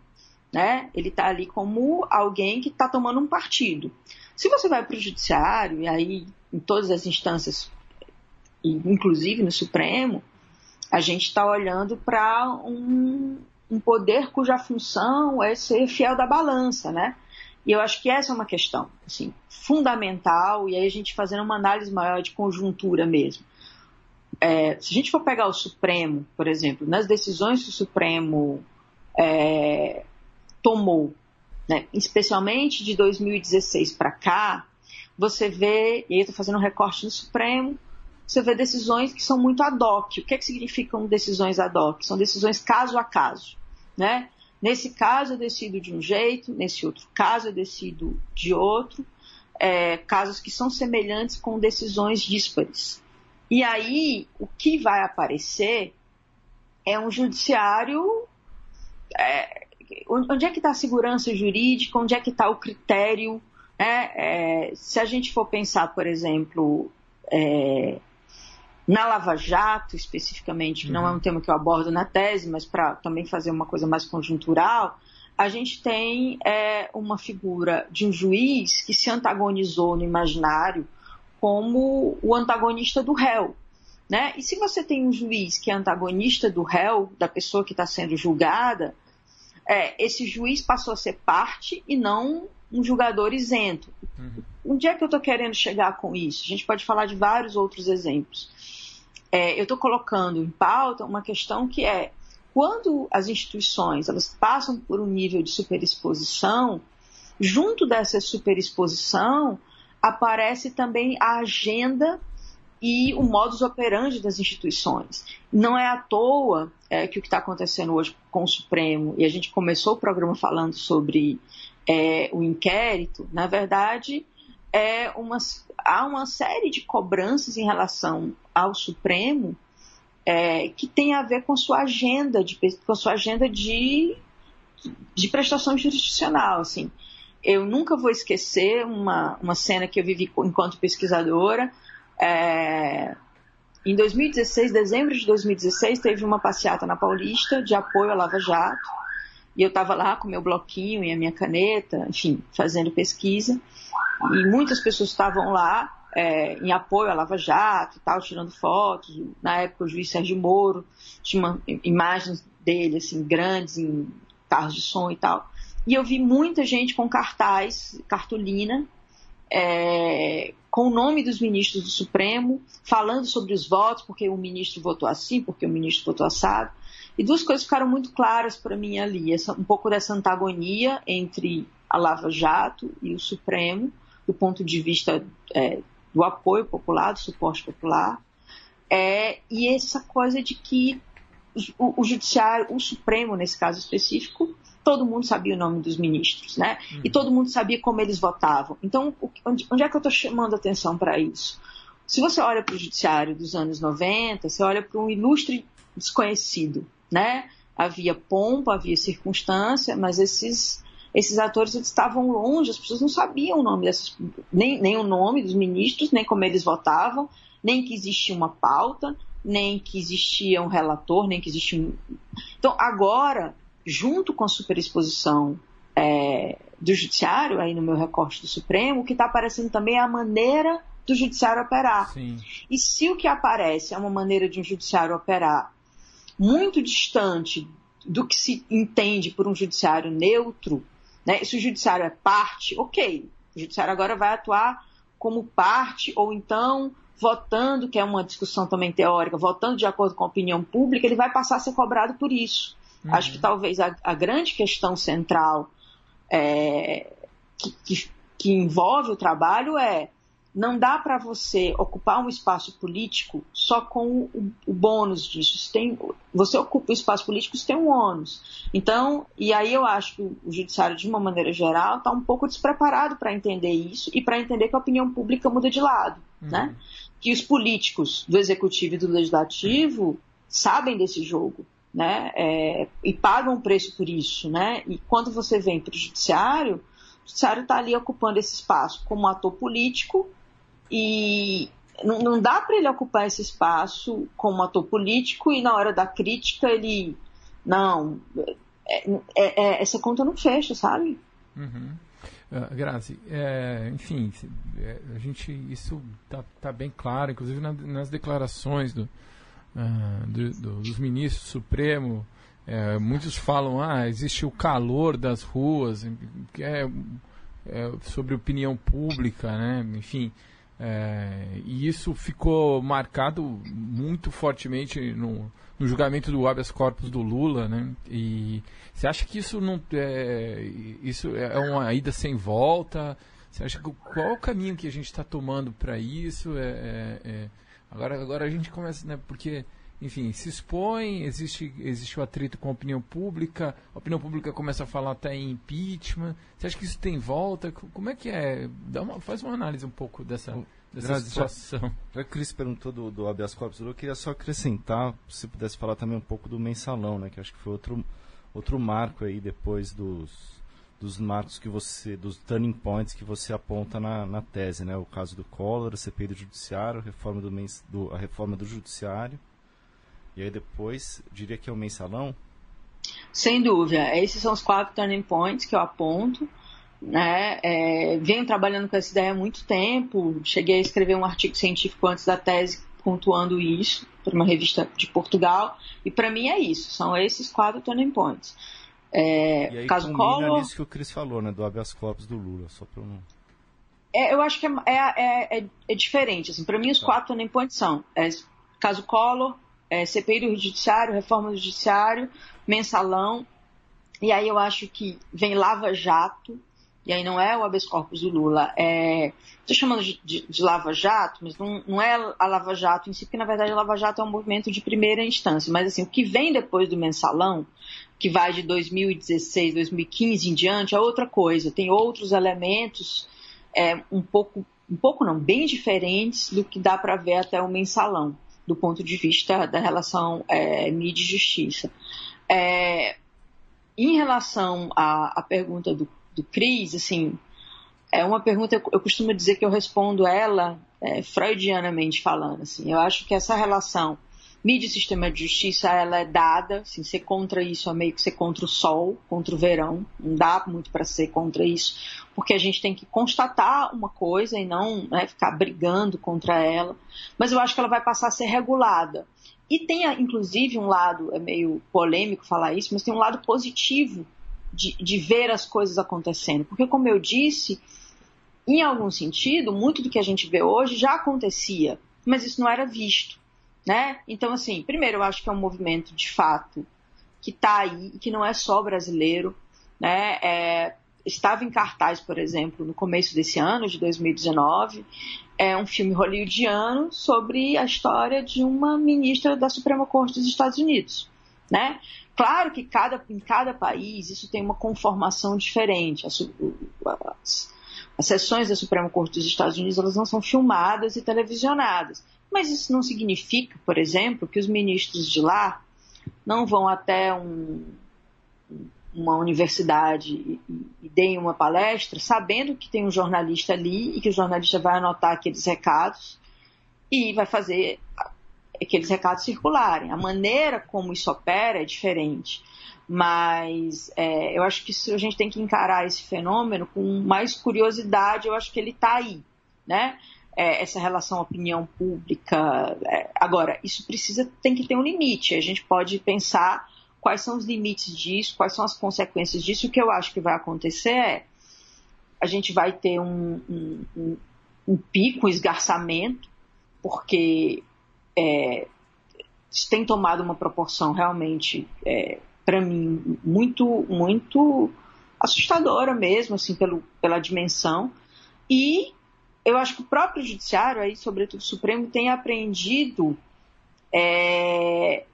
né? Ele está ali como alguém que está tomando um partido. Se você vai para o judiciário e aí em todas as instâncias, inclusive no Supremo, a gente está olhando para um, um poder cuja função é ser fiel da balança, né? E eu acho que essa é uma questão assim, fundamental, e aí a gente fazendo uma análise maior de conjuntura mesmo. É, se a gente for pegar o Supremo, por exemplo, nas decisões que o Supremo é, tomou, né, especialmente de 2016 para cá, você vê, e aí estou fazendo um recorte no Supremo, você vê decisões que são muito ad hoc. O que, é que significam decisões ad hoc? São decisões caso a caso. Né? Nesse caso eu decido de um jeito, nesse outro caso eu decido de outro, é, casos que são semelhantes com decisões díspares. E aí o que vai aparecer é um judiciário. É, onde é que está a segurança jurídica? Onde é que está o critério? Né? É, se a gente for pensar, por exemplo, é, Na Lava Jato, especificamente, que uhum. não é um tema que eu abordo na tese, mas para também fazer uma coisa mais conjuntural, a gente tem é, uma figura de um juiz que se antagonizou no imaginário como o antagonista do réu. Né? E se você tem um juiz que é antagonista do réu, da pessoa que está sendo julgada, é, esse juiz passou a ser parte e não um julgador isento. Uhum. Onde é que eu estou querendo chegar com isso? A gente pode falar de vários outros exemplos. É, eu estou colocando em pauta uma questão que é quando as instituições elas passam por um nível de superexposição, junto dessa superexposição aparece também a agenda e o modus operandi das instituições. Não é à toa é, que o que está acontecendo hoje com o Supremo, e a gente começou o programa falando sobre é, o inquérito, na verdade, é uma, há uma série de cobranças em relação ao Supremo é, que tem a ver com sua agenda, de, com sua agenda de, de prestação jurisdicional. Assim. Eu nunca vou esquecer uma, uma cena que eu vivi enquanto pesquisadora, é, em 2016, dezembro de 2016, teve uma passeata na Paulista de apoio à Lava Jato. E eu estava lá com meu bloquinho e a minha caneta, enfim, fazendo pesquisa. E muitas pessoas estavam lá é, em apoio à Lava Jato, tal, tirando fotos. Na época, o juiz Sérgio Moro tinha imagens dele, assim, grandes em carros de som e tal. E eu vi muita gente com cartaz, cartolina, é, com o nome dos ministros do Supremo, falando sobre os votos, porque o ministro votou assim, porque o ministro votou assado. E duas coisas ficaram muito claras para mim ali: essa, um pouco dessa antagonia entre a Lava Jato e o Supremo, do ponto de vista é, do apoio popular, do suporte popular, é, e essa coisa de que o, o Judiciário, o Supremo, nesse caso específico, todo mundo sabia o nome dos ministros, né? Uhum. E todo mundo sabia como eles votavam. Então, onde, onde é que eu estou chamando atenção para isso? Se você olha para o judiciário dos anos 90, você olha para um ilustre desconhecido, né? Havia pompa, havia circunstância, mas esses esses atores estavam longe, as pessoas não sabiam o nome dessas, nem, nem o nome dos ministros, nem como eles votavam, nem que existia uma pauta, nem que existia um relator, nem que existia um. Então, agora, junto com a superexposição é, do judiciário, aí no meu recorte do Supremo, o que está aparecendo também é a maneira do judiciário operar. Sim. E se o que aparece é uma maneira de um judiciário operar muito distante do que se entende por um judiciário neutro, né? se o judiciário é parte, ok, o judiciário agora vai atuar como parte, ou então votando, que é uma discussão também teórica, votando de acordo com a opinião pública, ele vai passar a ser cobrado por isso. Uhum. Acho que talvez a, a grande questão central é, que, que, que envolve o trabalho é não dá para você ocupar um espaço político só com o, o bônus disso. Tem, você ocupa o espaço político, isso tem um ônus. Então, e aí eu acho que o judiciário, de uma maneira geral, está um pouco despreparado para entender isso e para entender que a opinião pública muda de lado. Uhum. Né? Que os políticos do executivo e do legislativo sabem desse jogo né? É, e pagam um preço por isso, né? E quando você vem para o judiciário, o judiciário está ali ocupando esse espaço como ator político e não, não dá para ele ocupar esse espaço como ator político e na hora da crítica ele não é, é, é, essa conta não fecha, sabe? Uhum. Uh, Grazi, é, enfim, é, a gente isso tá, tá bem claro, inclusive na, nas declarações do, uh, do, do, dos ministros do Supremo, é, muitos falam, ah, existe o calor das ruas, que é, é sobre opinião pública, né? Enfim, é, e isso ficou marcado muito fortemente no, no julgamento do habeas corpus do Lula, né? E você acha que isso não é, isso é uma ida sem volta? Você acha que qual é o caminho que a gente está tomando para isso? É, é, é Agora, agora a gente começa, né? Porque, enfim, se expõe, existe, existe o atrito com a opinião pública, a opinião pública começa a falar até em impeachment. Você acha que isso tem volta? Como é que é? Dá uma, faz uma análise um pouco dessa, dessa situação. Já que o Cris perguntou do, do habeas corpus, eu queria só acrescentar, se pudesse falar também um pouco do mensalão, né? Que acho que foi outro, outro marco aí depois dos dos marcos que você, dos turning points que você aponta na, na tese, né? O caso do Collor, a CPI do Judiciário, a reforma do, do, a reforma do Judiciário. E aí depois, diria que é o mensalão? Sem dúvida. Esses são os quatro turning points que eu aponto. Né? É, venho trabalhando com essa ideia há muito tempo. Cheguei a escrever um artigo científico antes da tese pontuando isso para uma revista de Portugal. E para mim é isso. São esses quatro turning points. É, e aí caso Collor. nisso que o Cris falou, né? Do habeas corpus do Lula, só para não. É, eu acho que é, é, é, é diferente. Assim, para mim, os tá. quatro turning points são é, caso Collor, é, CPI do Judiciário, reforma do Judiciário, mensalão. E aí eu acho que vem Lava Jato, e aí não é o habeas corpus do Lula, é. Estou chamando de, de, de, Lava Jato, mas não, não é a Lava Jato em si, porque na verdade a Lava Jato é um movimento de primeira instância. Mas assim, o que vem depois do mensalão, que vai de 2016, 2015 em diante, é outra coisa. Tem outros elementos é, um pouco, um pouco não, bem diferentes do que dá para ver até o mensalão, do ponto de vista da relação é, mídia e justiça. É, em relação à, à pergunta do, do Cris, assim, é uma pergunta, eu costumo dizer que eu respondo ela é, freudianamente falando, assim, eu acho que essa relação mídia sistema de justiça, ela é dada, assim, ser contra isso é meio que ser contra o sol, contra o verão, não dá muito para ser contra isso, porque a gente tem que constatar uma coisa e não né, ficar brigando contra ela, mas eu acho que ela vai passar a ser regulada. E tem, inclusive, um lado, é meio polêmico falar isso, mas tem um lado positivo de, de ver as coisas acontecendo. Porque, como eu disse, em algum sentido, muito do que a gente vê hoje já acontecia, mas isso não era visto. Né? Então, assim, primeiro eu acho que é um movimento de fato que está aí que não é só brasileiro. Né? É, estava em cartaz, por exemplo, no começo desse ano, de 2019, é um filme hollywoodiano sobre a história de uma ministra da Suprema Corte dos Estados Unidos, né? Claro que cada, em cada país isso tem uma conformação diferente. As, as, as sessões da Suprema Corte dos Estados Unidos elas não são filmadas e televisionadas. Mas isso não significa, por exemplo, que os ministros de lá não vão até um, uma universidade e, e deem uma palestra, sabendo que tem um jornalista ali e que o jornalista vai anotar aqueles recados e vai fazer aqueles recados circularem. A maneira como isso opera é diferente. Mas é, eu acho que a gente tem que encarar esse fenômeno com mais curiosidade, eu acho que ele está aí, né? É, essa relação opinião pública. É, agora, isso precisa, tem que ter um limite. A gente pode pensar quais são os limites disso, quais são as consequências disso. O que eu acho que vai acontecer é a gente vai ter um, um, um, um pico, um esgarçamento, porque é, tem tomado uma proporção realmente, é, para mim, muito, muito assustadora mesmo, assim, pelo, pela dimensão. E eu acho que o próprio judiciário, aí, sobretudo o Supremo, tem aprendido é,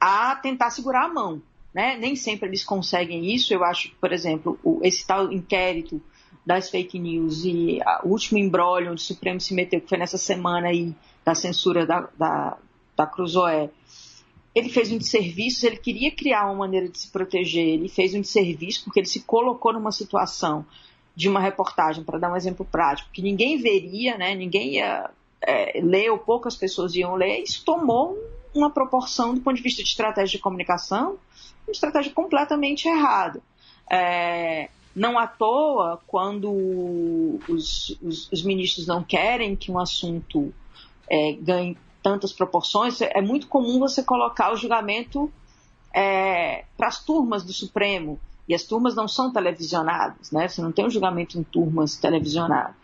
a tentar segurar a mão. Né? Nem sempre eles conseguem isso. Eu acho por exemplo, o, esse tal inquérito das fake news e o último embrólio onde o Supremo se meteu, que foi nessa semana aí da censura da, da, da Cruzoé, ele fez um desserviço, ele queria criar uma maneira de se proteger, ele fez um desserviço porque ele se colocou numa situação de uma reportagem, para dar um exemplo prático, que ninguém veria, né, ninguém ia é, ler ou poucas pessoas iam ler, isso tomou uma proporção do ponto de vista de estratégia de comunicação, uma estratégia completamente errada. É, não à toa, quando os, os, os, ministros não querem que um assunto é, ganhe tantas proporções, é muito comum você colocar o julgamento é, para as turmas do Supremo. E as turmas não são televisionadas, né? Você não tem um julgamento em turmas televisionadas.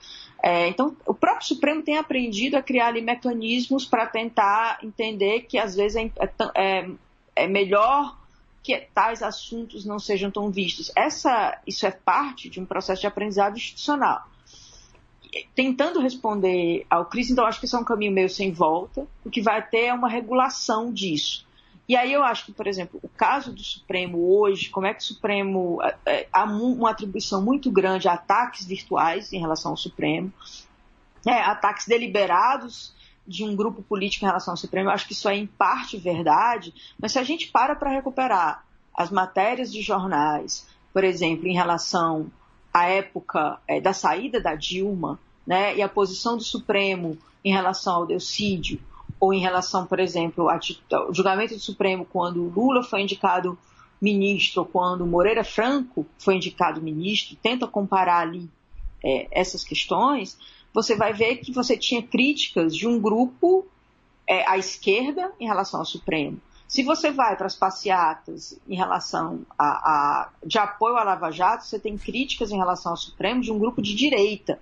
É, então, o próprio Supremo tem aprendido a criar ali mecanismos para tentar entender que às vezes é, é, é, melhor que tais assuntos não sejam tão vistos. Essa, isso é parte de um processo de aprendizado institucional. Tentando responder ao Cris, então acho que isso é um caminho meio sem volta. O que vai ter é uma regulação disso. E aí eu acho que, por exemplo, o caso do Supremo hoje, como é que o Supremo é, é, há uma atribuição muito grande a ataques virtuais em relação ao Supremo, é, ataques deliberados de um grupo político em relação ao Supremo, eu acho que isso é em parte verdade, mas se a gente para para recuperar as matérias de jornais, por exemplo, em relação à época é, da saída da Dilma, né, e a posição do Supremo em relação ao Delcídio, ou em relação, por exemplo, ao julgamento do Supremo quando Lula foi indicado ministro, quando Moreira Franco foi indicado ministro, tenta comparar ali é, essas questões, você vai ver que você tinha críticas de um grupo é, à esquerda em relação ao Supremo. Se você vai para as passeatas em relação a, a, de apoio à Lava Jato, você tem críticas em relação ao Supremo de um grupo de direita.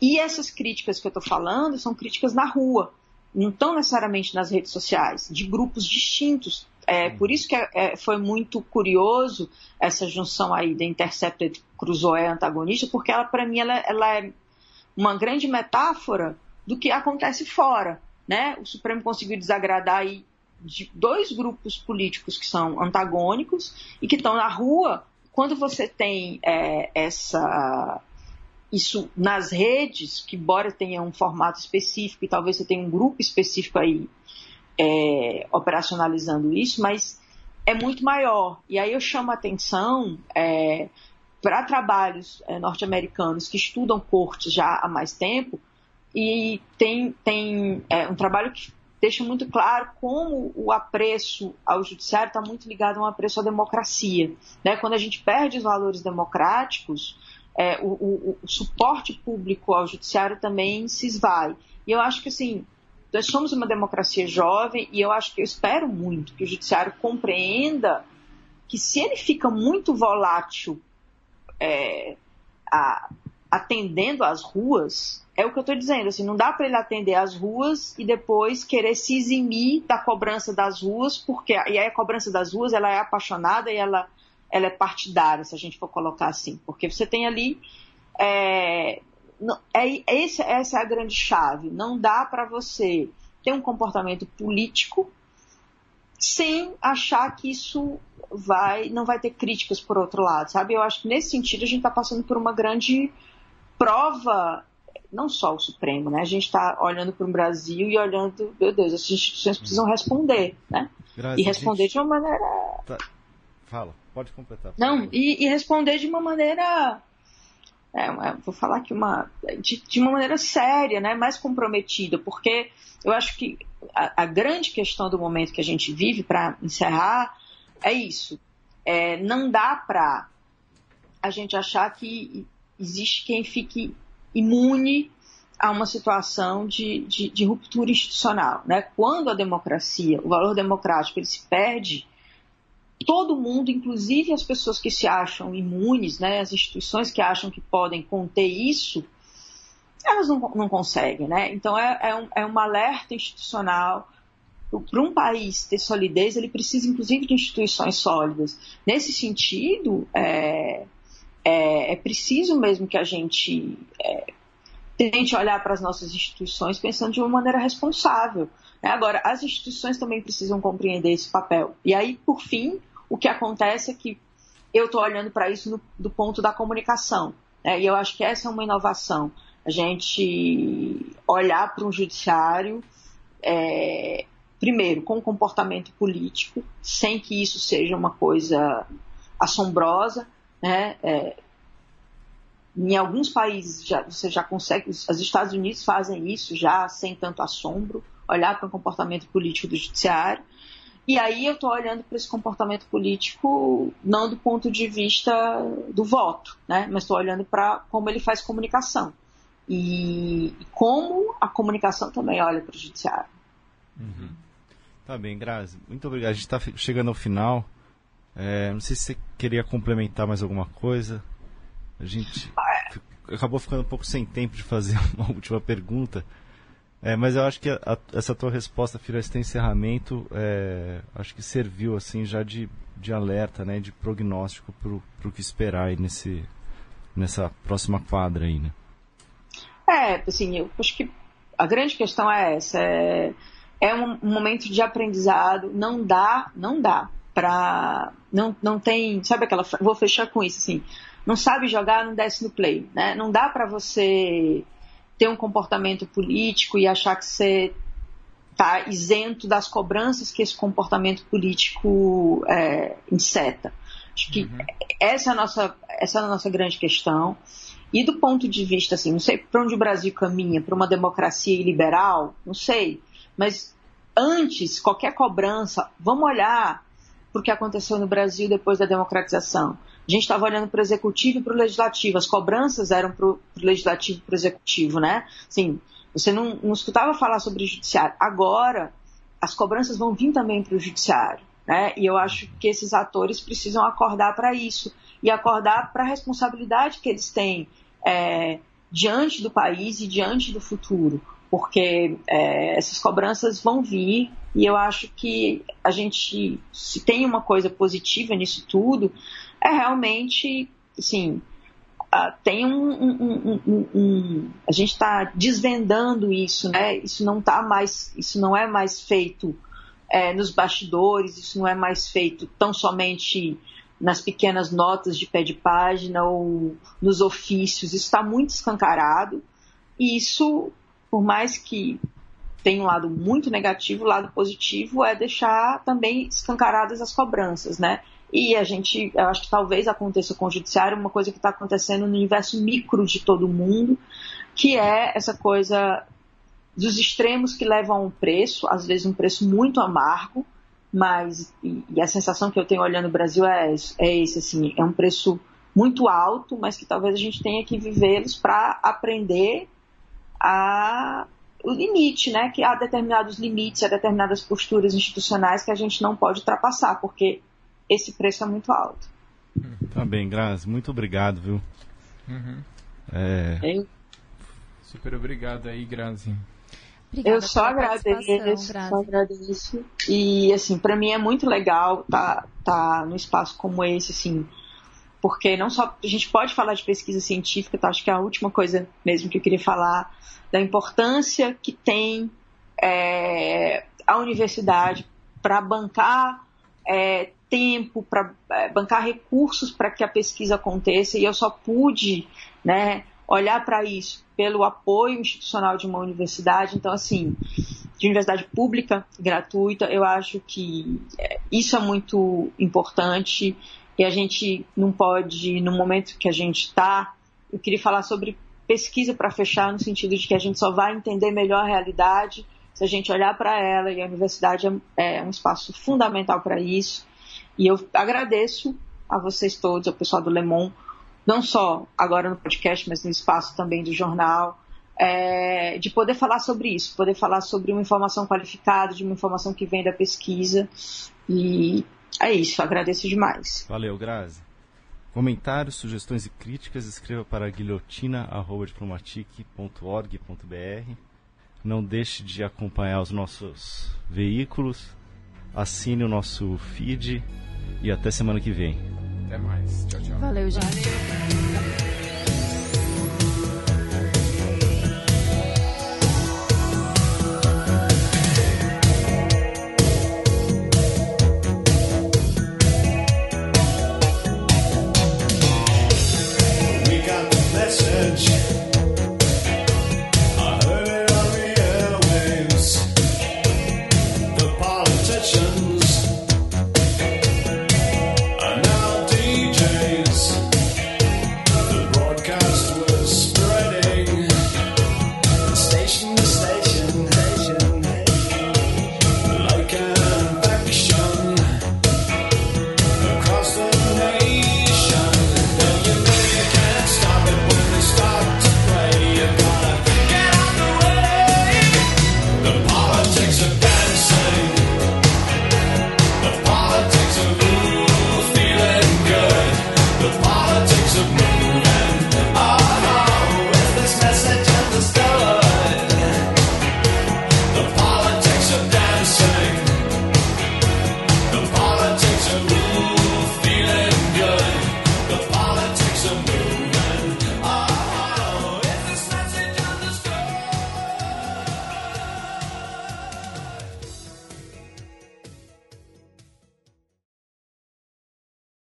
E essas críticas que eu estou falando são críticas na rua, não estão necessariamente nas redes sociais, de grupos distintos. É, por isso que é, é, foi muito curioso essa junção aí da Intercepted Cruzoé antagonista, porque ela, para mim, ela, ela é uma grande metáfora do que acontece fora. Né? O Supremo conseguiu desagradar aí de dois grupos políticos que são antagônicos e que estão na rua. Quando você tem é, essa isso nas redes, que embora tenha um formato específico e talvez você tenha um grupo específico aí é, operacionalizando isso, mas é muito maior. E aí eu chamo a atenção é, para trabalhos é, norte-americanos que estudam cortes já há mais tempo e tem, tem é, um trabalho que deixa muito claro como o apreço ao judiciário está muito ligado a um apreço à democracia. Né? Quando a gente perde os valores democráticos, é, o, o, o, suporte público ao judiciário também se esvai. E eu acho que assim, nós somos uma democracia jovem e eu acho que eu espero muito que o judiciário compreenda que se ele fica muito volátil é, a, atendendo às ruas, é o que eu estou dizendo, assim, não dá para ele atender às ruas e depois querer se eximir da cobrança das ruas, porque e aí a cobrança das ruas ela é apaixonada e ela, ela é partidária, se a gente for colocar assim, porque você tem ali é, é, esse, essa é a grande chave. Não dá para você ter um comportamento político sem achar que isso vai não vai ter críticas por outro lado, sabe? Eu acho que nesse sentido a gente está passando por uma grande prova não só o Supremo, né? A gente está olhando para o Brasil e olhando, meu Deus, as instituições precisam responder, né? Graças e responder gente... de uma maneira. Tá. Fala, pode completar. Não, e, e, responder de uma maneira. É, vou falar aqui uma. De, de, uma maneira séria, né? Mais comprometida, porque eu acho que a, a grande questão do momento que a gente vive, para encerrar, é isso. É, não dá para a gente achar que existe quem fique imune a uma situação de, de, de, ruptura institucional. Né? Quando a democracia, o valor democrático, ele se perde, todo mundo, inclusive as pessoas que se acham imunes, né, as instituições que acham que podem conter isso, elas não, não conseguem. Né? Então é, é, um, é um alerta institucional. Para um país ter solidez, ele precisa, inclusive, de instituições sólidas. Nesse sentido, é, é, é preciso mesmo que a gente é, tente olhar para as nossas instituições pensando de uma maneira responsável. Né? Agora, as instituições também precisam compreender esse papel. E aí, por fim, o que acontece é que eu estou olhando para isso no, do ponto da comunicação. Né? E eu acho que essa é uma inovação. A gente olhar para um judiciário, é, primeiro, com comportamento político, sem que isso seja uma coisa assombrosa, né? É, em alguns países já, você já consegue, os Estados Unidos fazem isso já sem tanto assombro, olhar para o comportamento político do judiciário. E aí eu estou olhando para esse comportamento político não do ponto de vista do voto, né? mas estou olhando para como ele faz comunicação. E, como a comunicação também olha para o judiciário. Uhum. Tá bem, Grazi. Muito obrigado. A gente está chegando ao final. É, não sei se você queria complementar mais alguma coisa. A gente acabou ficando um pouco sem tempo de fazer uma última pergunta. É, mas eu acho que a, a, essa tua resposta, filha, esse encerramento, é, acho que serviu assim já de, de alerta, né, de prognóstico para o que esperar aí nesse, nessa próxima quadra aí, né? É, assim, eu acho que a grande questão é essa, é, é um, um momento de aprendizado, não dá, não dá para não, não tem, sabe aquela, vou fechar com isso assim, não sabe jogar, não desce no play, né? Não dá para você ter um comportamento político e achar que você está isento das cobranças que esse comportamento político é, inseta. Acho que uhum. essa, é a nossa, essa é a nossa grande questão. E do ponto de vista, assim, não sei para onde o Brasil caminha, para uma democracia liberal, não sei. Mas antes, qualquer cobrança, vamos olhar para o que aconteceu no Brasil depois da democratização. A gente estava olhando para o executivo e para o legislativo. As cobranças eram para o legislativo e para o executivo, né? Assim, você não, não escutava falar sobre o judiciário. Agora, as cobranças vão vir também para o judiciário. Né? E eu acho que esses atores precisam acordar para isso e acordar para a responsabilidade que eles têm é, diante do país e diante do futuro, porque é, essas cobranças vão vir e eu acho que a gente, se tem uma coisa positiva nisso tudo, é realmente, assim, uh, tem um, um, um, um, a gente está desvendando isso, né? Isso não tá mais, isso não é mais feito é, nos bastidores, isso não é mais feito tão somente nas pequenas notas de pé de página ou nos ofícios, isso está muito escancarado. E isso, por mais que tenha um lado muito negativo, o lado positivo é deixar também escancaradas as cobranças, né? E a gente, eu acho que talvez aconteça com o judiciário uma coisa que está acontecendo no universo micro de todo mundo, que é essa coisa dos extremos que levam a um preço, às vezes um preço muito amargo, mas e, e a sensação que eu tenho olhando o Brasil é, é esse, assim, é um preço muito alto, mas que talvez a gente tenha que vivê-los para aprender a o limite, né? Que há determinados limites, há determinadas posturas institucionais que a gente não pode ultrapassar, porque esse preço é muito alto. Tá bem, Grazi, muito obrigado, viu? Uhum. É... Super obrigado aí, Grazi. Obrigada eu só agradeço, só agradeço. E assim, para mim é muito legal estar tá, tá num espaço como esse, assim, porque não só a gente pode falar de pesquisa científica, tá? acho que é a última coisa mesmo que eu queria falar da importância que tem é, a universidade para bancar é, tempo, para é, bancar recursos para que a pesquisa aconteça. E eu só pude, né, olhar para isso pelo apoio institucional de uma universidade. Então, assim, de universidade pública, gratuita, eu acho que é, isso é muito importante e a gente não pode, no momento que a gente está, eu queria falar sobre pesquisa para fechar, no sentido de que a gente só vai entender melhor a realidade se a gente olhar para ela e a universidade é, é um espaço fundamental para isso. E eu agradeço a vocês todos, ao pessoal do Le Monde, não só agora no podcast, mas no espaço também do jornal, é, de poder falar sobre isso, poder falar sobre uma informação qualificada, de uma informação que vem da pesquisa. E é isso, agradeço demais. Valeu, Grazi. Comentários, sugestões e críticas, escreva para guilhotina.diplomatic.org.br. Não deixe de acompanhar os nossos veículos, assine o nosso feed e até semana que vem. Até mais. Tchau, tchau. Valeu, gente. Valeu.